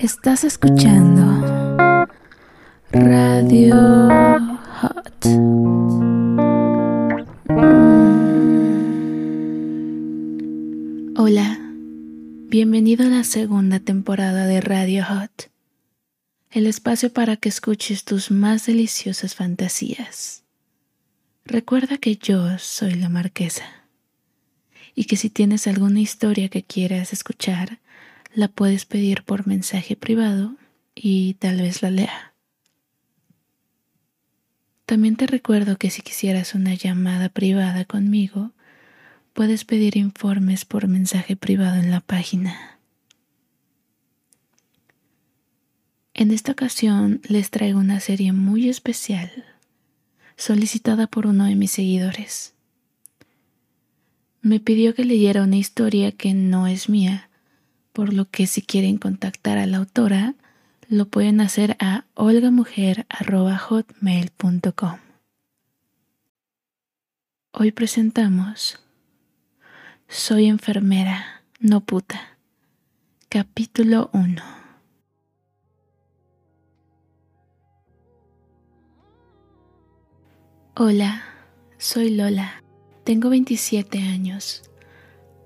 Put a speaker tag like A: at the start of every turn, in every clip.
A: Estás escuchando Radio Hot. Hola, bienvenido a la segunda temporada de Radio Hot, el espacio para que escuches tus más deliciosas fantasías. Recuerda que yo soy la marquesa y que si tienes alguna historia que quieras escuchar, la puedes pedir por mensaje privado y tal vez la lea. También te recuerdo que si quisieras una llamada privada conmigo, puedes pedir informes por mensaje privado en la página. En esta ocasión les traigo una serie muy especial, solicitada por uno de mis seguidores. Me pidió que leyera una historia que no es mía, por lo que si quieren contactar a la autora, lo pueden hacer a olgamujer.hotmail.com. Hoy presentamos Soy enfermera, no puta. Capítulo 1. Hola, soy Lola. Tengo 27 años.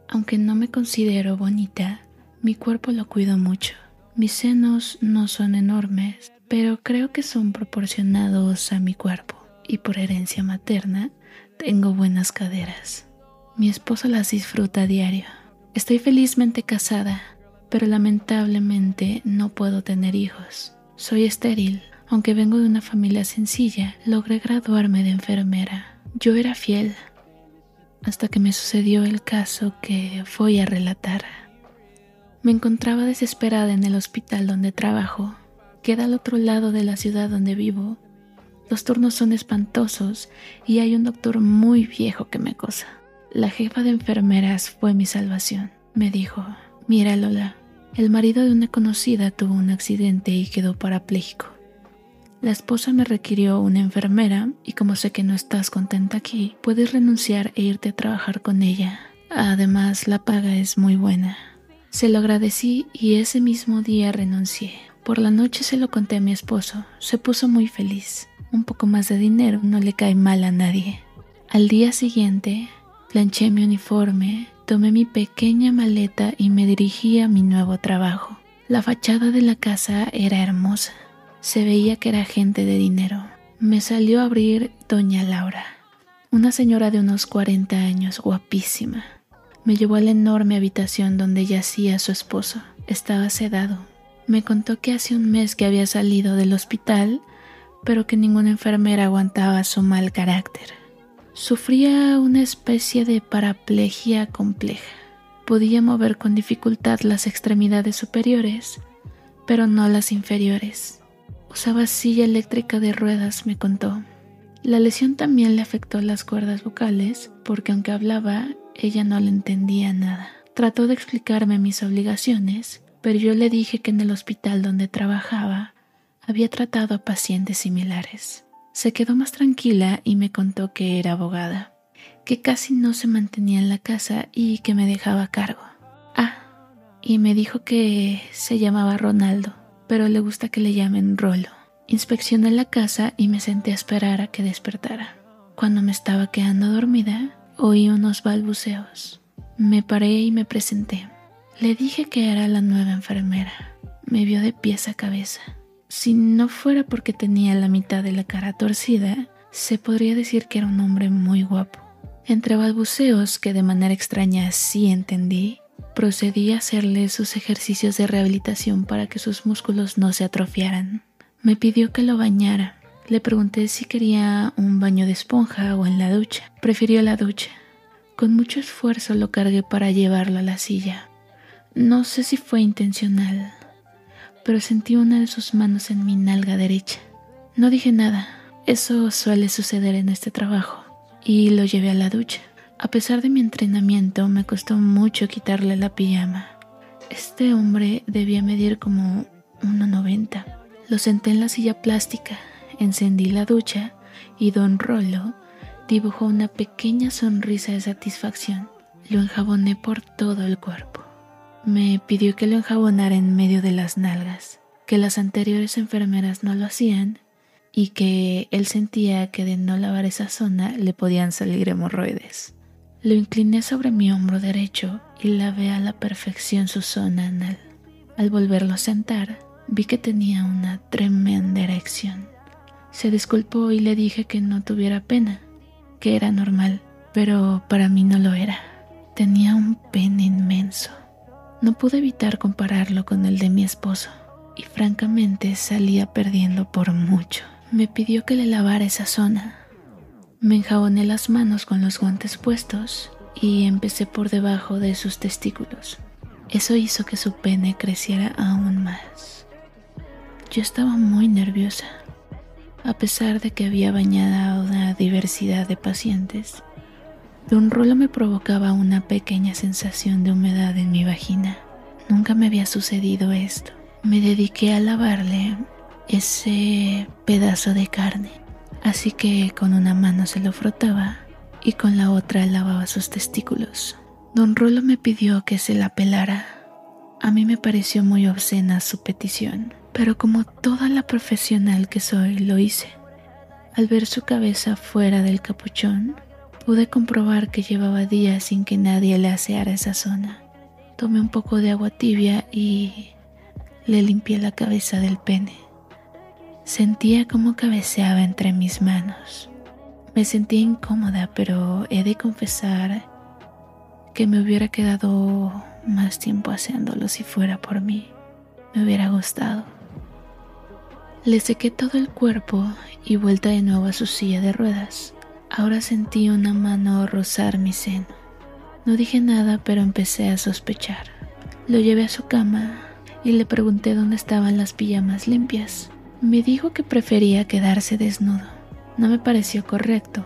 A: Aunque no me considero bonita, mi cuerpo lo cuido mucho. Mis senos no son enormes, pero creo que son proporcionados a mi cuerpo y por herencia materna tengo buenas caderas. Mi esposo las disfruta a diario. Estoy felizmente casada, pero lamentablemente no puedo tener hijos. Soy estéril. Aunque vengo de una familia sencilla, logré graduarme de enfermera. Yo era fiel hasta que me sucedió el caso que voy a relatar. Me encontraba desesperada en el hospital donde trabajo. Queda al otro lado de la ciudad donde vivo. Los turnos son espantosos y hay un doctor muy viejo que me acosa. La jefa de enfermeras fue mi salvación. Me dijo, mira Lola, el marido de una conocida tuvo un accidente y quedó parapléjico. La esposa me requirió una enfermera y como sé que no estás contenta aquí, puedes renunciar e irte a trabajar con ella. Además, la paga es muy buena. Se lo agradecí y ese mismo día renuncié. Por la noche se lo conté a mi esposo. Se puso muy feliz. Un poco más de dinero no le cae mal a nadie. Al día siguiente, planché mi uniforme, tomé mi pequeña maleta y me dirigí a mi nuevo trabajo. La fachada de la casa era hermosa. Se veía que era gente de dinero. Me salió a abrir doña Laura, una señora de unos 40 años, guapísima. Me llevó a la enorme habitación donde yacía su esposo. Estaba sedado. Me contó que hace un mes que había salido del hospital, pero que ninguna enfermera aguantaba su mal carácter. Sufría una especie de paraplegia compleja. Podía mover con dificultad las extremidades superiores, pero no las inferiores. Usaba silla eléctrica de ruedas, me contó. La lesión también le afectó las cuerdas vocales, porque aunque hablaba, ella no le entendía nada. Trató de explicarme mis obligaciones, pero yo le dije que en el hospital donde trabajaba había tratado a pacientes similares. Se quedó más tranquila y me contó que era abogada, que casi no se mantenía en la casa y que me dejaba a cargo. Ah, y me dijo que se llamaba Ronaldo, pero le gusta que le llamen Rolo. Inspeccioné la casa y me senté a esperar a que despertara. Cuando me estaba quedando dormida, Oí unos balbuceos. Me paré y me presenté. Le dije que era la nueva enfermera. Me vio de pies a cabeza. Si no fuera porque tenía la mitad de la cara torcida, se podría decir que era un hombre muy guapo. Entre balbuceos que de manera extraña sí entendí, procedí a hacerle sus ejercicios de rehabilitación para que sus músculos no se atrofiaran. Me pidió que lo bañara le pregunté si quería un baño de esponja o en la ducha. Prefirió la ducha. Con mucho esfuerzo lo cargué para llevarlo a la silla. No sé si fue intencional, pero sentí una de sus manos en mi nalga derecha. No dije nada, eso suele suceder en este trabajo, y lo llevé a la ducha. A pesar de mi entrenamiento, me costó mucho quitarle la pijama. Este hombre debía medir como 1,90. Lo senté en la silla plástica Encendí la ducha y don Rolo dibujó una pequeña sonrisa de satisfacción. Lo enjaboné por todo el cuerpo. Me pidió que lo enjabonara en medio de las nalgas, que las anteriores enfermeras no lo hacían y que él sentía que de no lavar esa zona le podían salir hemorroides. Lo incliné sobre mi hombro derecho y lavé a la perfección su zona anal. Al volverlo a sentar, vi que tenía una tremenda erección. Se disculpó y le dije que no tuviera pena, que era normal, pero para mí no lo era. Tenía un pene inmenso. No pude evitar compararlo con el de mi esposo y francamente salía perdiendo por mucho. Me pidió que le lavara esa zona. Me enjaboné las manos con los guantes puestos y empecé por debajo de sus testículos. Eso hizo que su pene creciera aún más. Yo estaba muy nerviosa. A pesar de que había bañado a una diversidad de pacientes, un rolo me provocaba una pequeña sensación de humedad en mi vagina. Nunca me había sucedido esto. Me dediqué a lavarle ese pedazo de carne. Así que con una mano se lo frotaba y con la otra lavaba sus testículos. Don Rolo me pidió que se la pelara. A mí me pareció muy obscena su petición, pero como toda la profesional que soy lo hice. Al ver su cabeza fuera del capuchón, pude comprobar que llevaba días sin que nadie le aseara esa zona. Tomé un poco de agua tibia y le limpié la cabeza del pene. Sentía como cabeceaba entre mis manos. Me sentía incómoda, pero he de confesar que me hubiera quedado más tiempo haciéndolo si fuera por mí. Me hubiera gustado. Le sequé todo el cuerpo y vuelta de nuevo a su silla de ruedas. Ahora sentí una mano rozar mi seno. No dije nada, pero empecé a sospechar. Lo llevé a su cama y le pregunté dónde estaban las pijamas limpias. Me dijo que prefería quedarse desnudo. No me pareció correcto,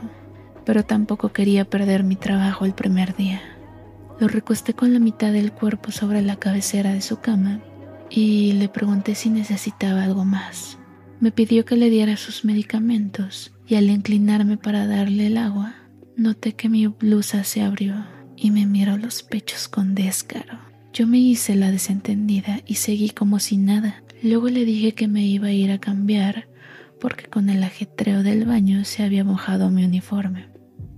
A: pero tampoco quería perder mi trabajo el primer día. Lo recosté con la mitad del cuerpo sobre la cabecera de su cama y le pregunté si necesitaba algo más. Me pidió que le diera sus medicamentos y al inclinarme para darle el agua, noté que mi blusa se abrió y me miró los pechos con descaro. Yo me hice la desentendida y seguí como si nada. Luego le dije que me iba a ir a cambiar porque con el ajetreo del baño se había mojado mi uniforme.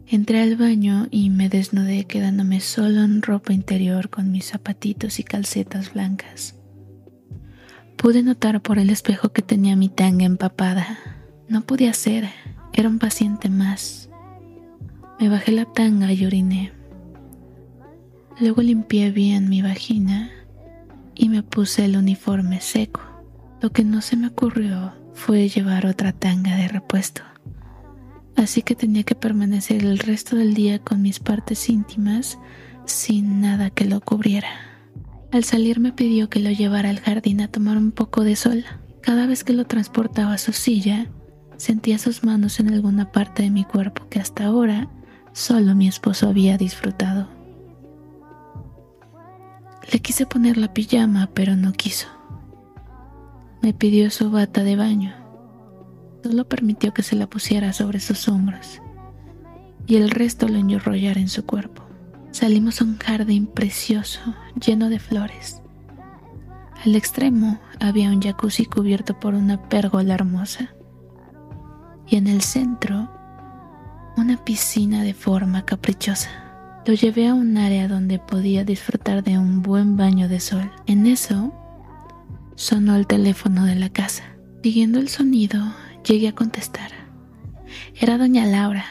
A: Entré al baño y me desnudé quedándome solo en ropa interior con mis zapatitos y calcetas blancas. Pude notar por el espejo que tenía mi tanga empapada. No podía ser, era un paciente más. Me bajé la tanga y oriné. Luego limpié bien mi vagina y me puse el uniforme seco. Lo que no se me ocurrió fue llevar otra tanga de repuesto. Así que tenía que permanecer el resto del día con mis partes íntimas sin nada que lo cubriera. Al salir me pidió que lo llevara al jardín a tomar un poco de sol. Cada vez que lo transportaba a su silla, sentía sus manos en alguna parte de mi cuerpo que hasta ahora solo mi esposo había disfrutado. Le quise poner la pijama, pero no quiso. Me pidió su bata de baño. Solo permitió que se la pusiera sobre sus hombros y el resto lo enrollara en su cuerpo. Salimos a un jardín precioso, lleno de flores. Al extremo había un jacuzzi cubierto por una pérgola hermosa y en el centro una piscina de forma caprichosa. Lo llevé a un área donde podía disfrutar de un buen baño de sol. En eso sonó el teléfono de la casa. Siguiendo el sonido, llegué a contestar. Era doña Laura,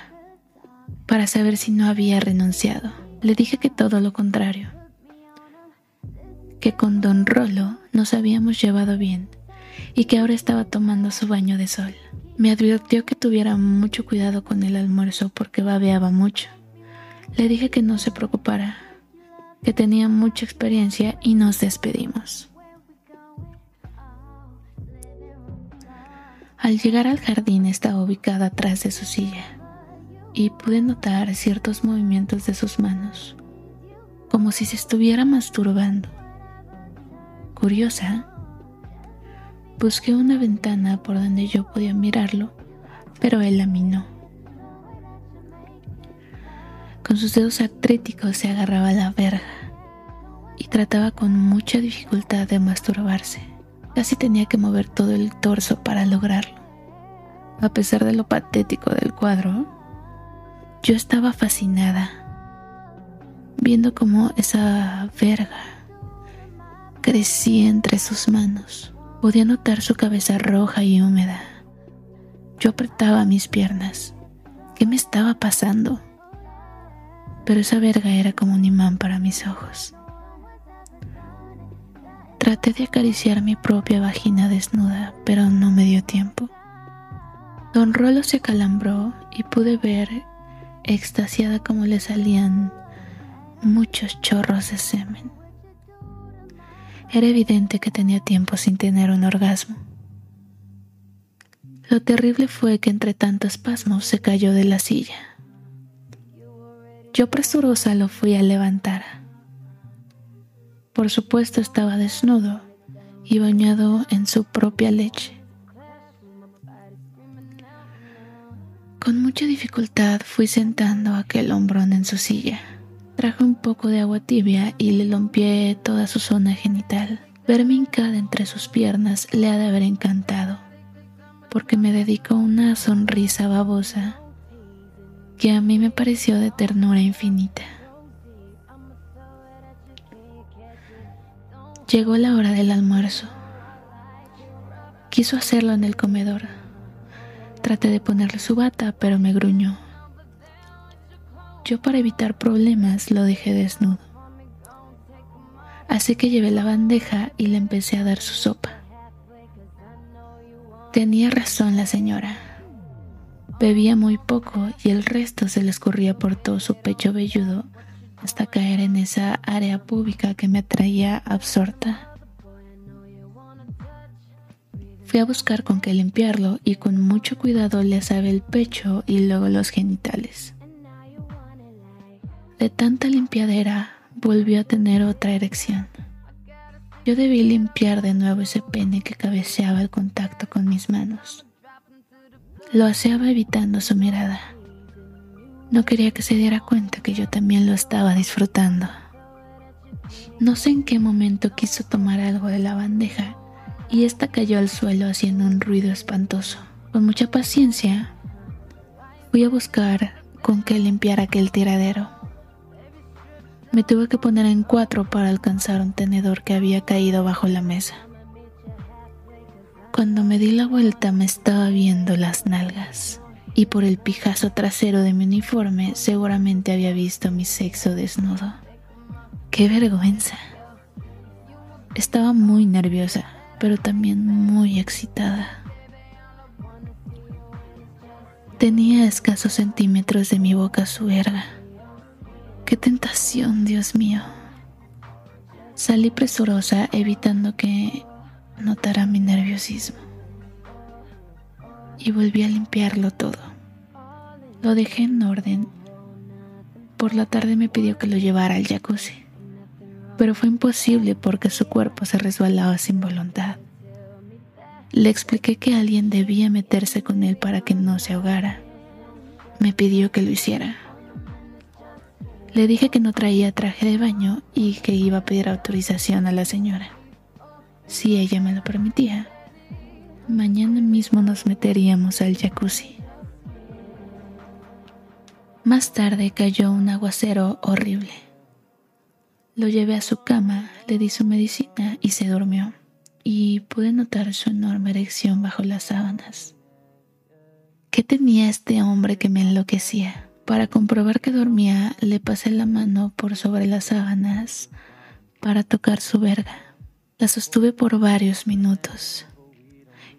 A: para saber si no había renunciado. Le dije que todo lo contrario, que con don Rolo nos habíamos llevado bien y que ahora estaba tomando su baño de sol. Me advirtió que tuviera mucho cuidado con el almuerzo porque babeaba mucho. Le dije que no se preocupara, que tenía mucha experiencia y nos despedimos. Al llegar al jardín estaba ubicada atrás de su silla y pude notar ciertos movimientos de sus manos, como si se estuviera masturbando. Curiosa, busqué una ventana por donde yo podía mirarlo, pero él a mí no. Con sus dedos artríticos se agarraba la verga. y trataba con mucha dificultad de masturbarse. Casi tenía que mover todo el torso para lograrlo. A pesar de lo patético del cuadro, yo estaba fascinada, viendo cómo esa verga crecía entre sus manos. Podía notar su cabeza roja y húmeda. Yo apretaba mis piernas. ¿Qué me estaba pasando? Pero esa verga era como un imán para mis ojos. Traté de acariciar mi propia vagina desnuda, pero no me dio tiempo. Don Rolo se calambró y pude ver, extasiada como le salían muchos chorros de semen. Era evidente que tenía tiempo sin tener un orgasmo. Lo terrible fue que entre tantos espasmos se cayó de la silla. Yo presurosa lo fui a levantar. Por supuesto estaba desnudo y bañado en su propia leche. Mucha dificultad fui sentando aquel hombrón en su silla. Traje un poco de agua tibia y le limpié toda su zona genital. Verme hincada entre sus piernas le ha de haber encantado, porque me dedicó una sonrisa babosa que a mí me pareció de ternura infinita. Llegó la hora del almuerzo. Quiso hacerlo en el comedor. Traté de ponerle su bata, pero me gruñó. Yo para evitar problemas lo dejé desnudo. Así que llevé la bandeja y le empecé a dar su sopa. Tenía razón la señora. Bebía muy poco y el resto se le escurría por todo su pecho velludo hasta caer en esa área pública que me atraía absorta. Fui a buscar con qué limpiarlo y con mucho cuidado le asabé el pecho y luego los genitales. De tanta limpiadera volvió a tener otra erección. Yo debí limpiar de nuevo ese pene que cabeceaba el contacto con mis manos. Lo aseaba evitando su mirada. No quería que se diera cuenta que yo también lo estaba disfrutando. No sé en qué momento quiso tomar algo de la bandeja y esta cayó al suelo haciendo un ruido espantoso. Con mucha paciencia fui a buscar con qué limpiar aquel tiradero. Me tuve que poner en cuatro para alcanzar un tenedor que había caído bajo la mesa. Cuando me di la vuelta me estaba viendo las nalgas y por el pijazo trasero de mi uniforme seguramente había visto mi sexo desnudo. ¡Qué vergüenza! Estaba muy nerviosa, pero también muy excitada. Tenía escasos centímetros de mi boca su verga Qué tentación, Dios mío. Salí presurosa evitando que notara mi nerviosismo. Y volví a limpiarlo todo. Lo dejé en orden. Por la tarde me pidió que lo llevara al jacuzzi, pero fue imposible porque su cuerpo se resbalaba sin voluntad. Le expliqué que alguien debía meterse con él para que no se ahogara. Me pidió que lo hiciera le dije que no traía traje de baño y que iba a pedir autorización a la señora. Si ella me lo permitía, mañana mismo nos meteríamos al jacuzzi. Más tarde cayó un aguacero horrible. Lo llevé a su cama, le di su medicina y se durmió, y pude notar su enorme erección bajo las sábanas. ¿Qué tenía este hombre que me enloquecía? Para comprobar que dormía, le pasé la mano por sobre las sábanas para tocar su verga. La sostuve por varios minutos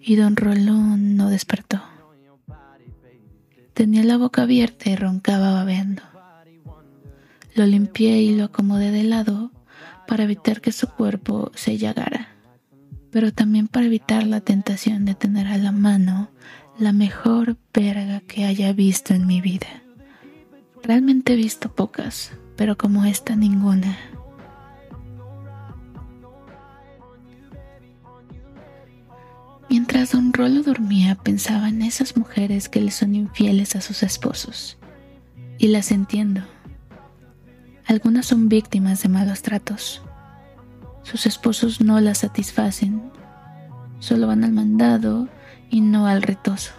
A: y don Rolón no despertó. Tenía la boca abierta y roncaba babeando. Lo limpié y lo acomodé de lado para evitar que su cuerpo se llagara, pero también para evitar la tentación de tener a la mano la mejor verga que haya visto en mi vida. Realmente he visto pocas, pero como esta ninguna. Mientras don Rolo dormía, pensaba en esas mujeres que le son infieles a sus esposos. Y las entiendo. Algunas son víctimas de malos tratos, Sus esposos no la satisfacen, solo van al mandado y no al retoso.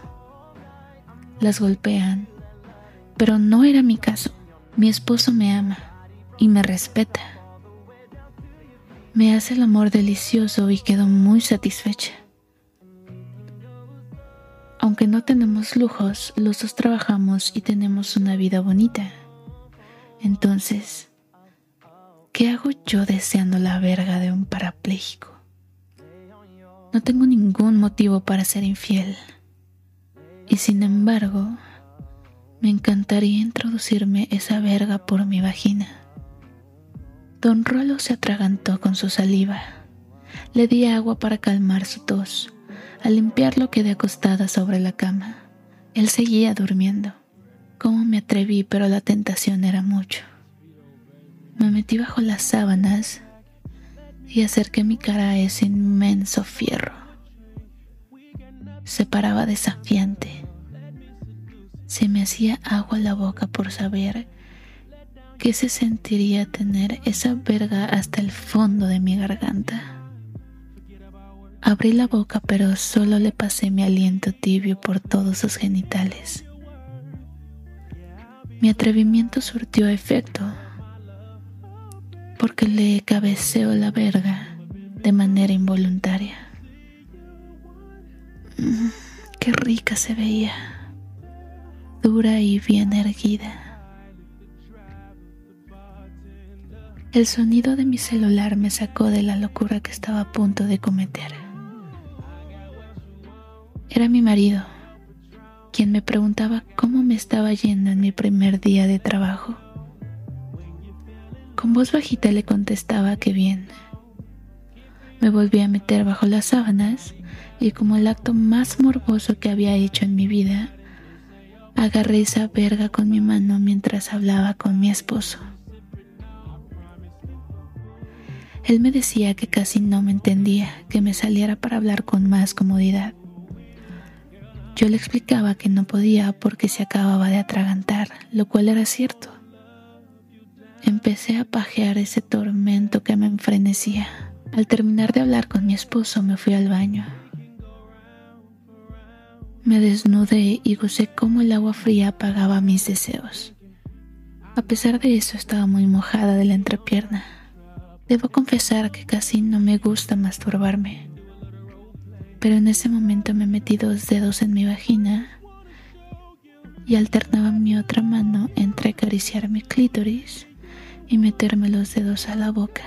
A: Las golpean, pero no era mi caso. Mi esposo me ama y me respeta. Me hace el amor delicioso y quedo muy satisfecha. Aunque no tenemos lujos, los dos trabajamos y tenemos una vida bonita. Entonces, ¿qué hago yo deseando la verga de un parapléjico? No tengo ningún motivo para ser infiel. Y sin embargo, me encantaría introducirme esa verga por mi vagina. Don Rolo se atragantó con su saliva. Le di agua para calmar su tos al limpiarlo quedé acostada sobre la cama. Él seguía durmiendo. Cómo me atreví, pero la tentación era mucho. Me metí bajo las sábanas y acerqué mi cara a ese inmenso fierro. Se paraba desafiante. Se me hacía agua la boca por saber qué se sentiría tener esa verga hasta el fondo de mi garganta. Abrí la boca, pero solo le pasé mi aliento tibio por todos sus genitales. Mi atrevimiento surtió efecto, porque le cabeceó la verga de manera involuntaria. Mm, qué rica se veía, dura y bien erguida. El sonido de mi celular me sacó de la locura que estaba a punto de cometer. Era mi marido, quien me preguntaba cómo me estaba yendo en mi primer día de trabajo. Con voz bajita le contestaba que bien. Me volví a meter bajo las sábanas y como el acto más morboso que había hecho en mi vida, agarré esa verga con mi mano mientras hablaba con mi esposo. Él me decía que casi no me entendía, que me saliera para hablar con más comodidad. Yo le explicaba que no podía porque se acababa de atragantar, lo cual era cierto. Empecé a pajear ese tormento que me enfrenecía. Al terminar de hablar con mi esposo me fui al baño. Me desnudé y gocé cómo el agua fría apagaba mis deseos. A pesar de eso estaba muy mojada de la entrepierna. Debo confesar que casi no me gusta masturbarme pero en ese momento me metí dos dedos en mi vagina y alternaba mi otra mano entre acariciar mi clítoris y meterme los dedos a la boca,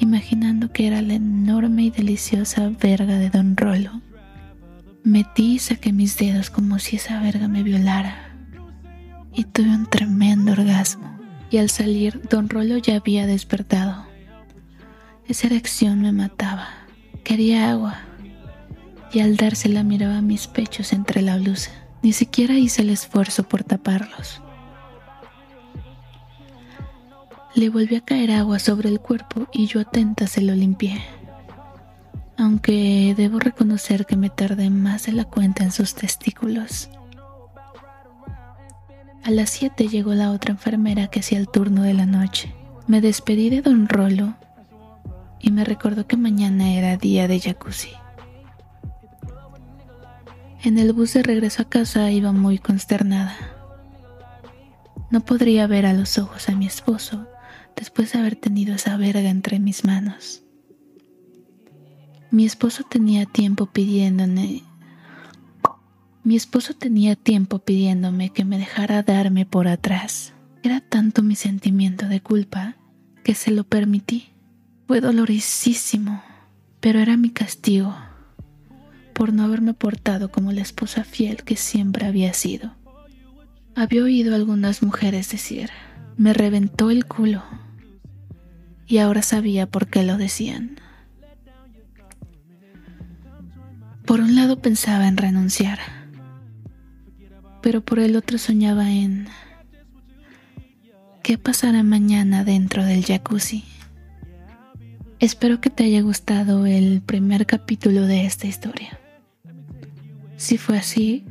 A: imaginando que era la enorme y deliciosa verga de Don Rolo. Metí y saqué mis dedos como si esa verga me violara y tuve un tremendo orgasmo y al salir Don Rolo ya había despertado. Esa erección me mataba. Quería agua y al dársela miraba mis pechos entre la blusa. Ni siquiera hice el esfuerzo por taparlos. Le volví a caer agua sobre el cuerpo y yo atenta se lo limpié. Aunque debo reconocer que me tardé más de la cuenta en sus testículos. A las 7 llegó la otra enfermera que hacía el turno de la noche. Me despedí de don Rolo y me recordó que mañana era día de jacuzzi. En el bus de regreso a casa iba muy consternada. No podría ver a los ojos a mi esposo después de haber tenido esa verga entre mis manos. Mi esposo tenía tiempo pidiéndome mi esposo tenía tiempo pidiéndome que me dejara darme por atrás. Era tanto mi sentimiento de culpa que se lo permití. Fue dolorosísimo, pero era mi castigo por no haberme portado como la esposa fiel que siempre había sido. Había oído a algunas mujeres decir, me reventó el culo, y ahora sabía por qué lo decían. Por un lado pensaba en renunciar, pero por el otro soñaba en qué pasará mañana dentro del jacuzzi. Espero que te haya gustado el primer capítulo de esta historia. Si fue así,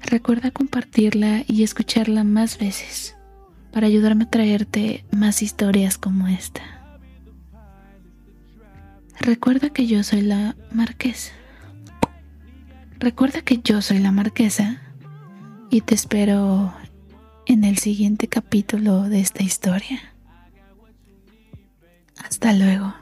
A: recuerda compartirla y escucharla más veces para ayudarme a traerte más historias como esta. Recuerda que yo soy la marquesa. Recuerda que yo soy la marquesa y te espero en el siguiente capítulo de esta historia. Hasta luego.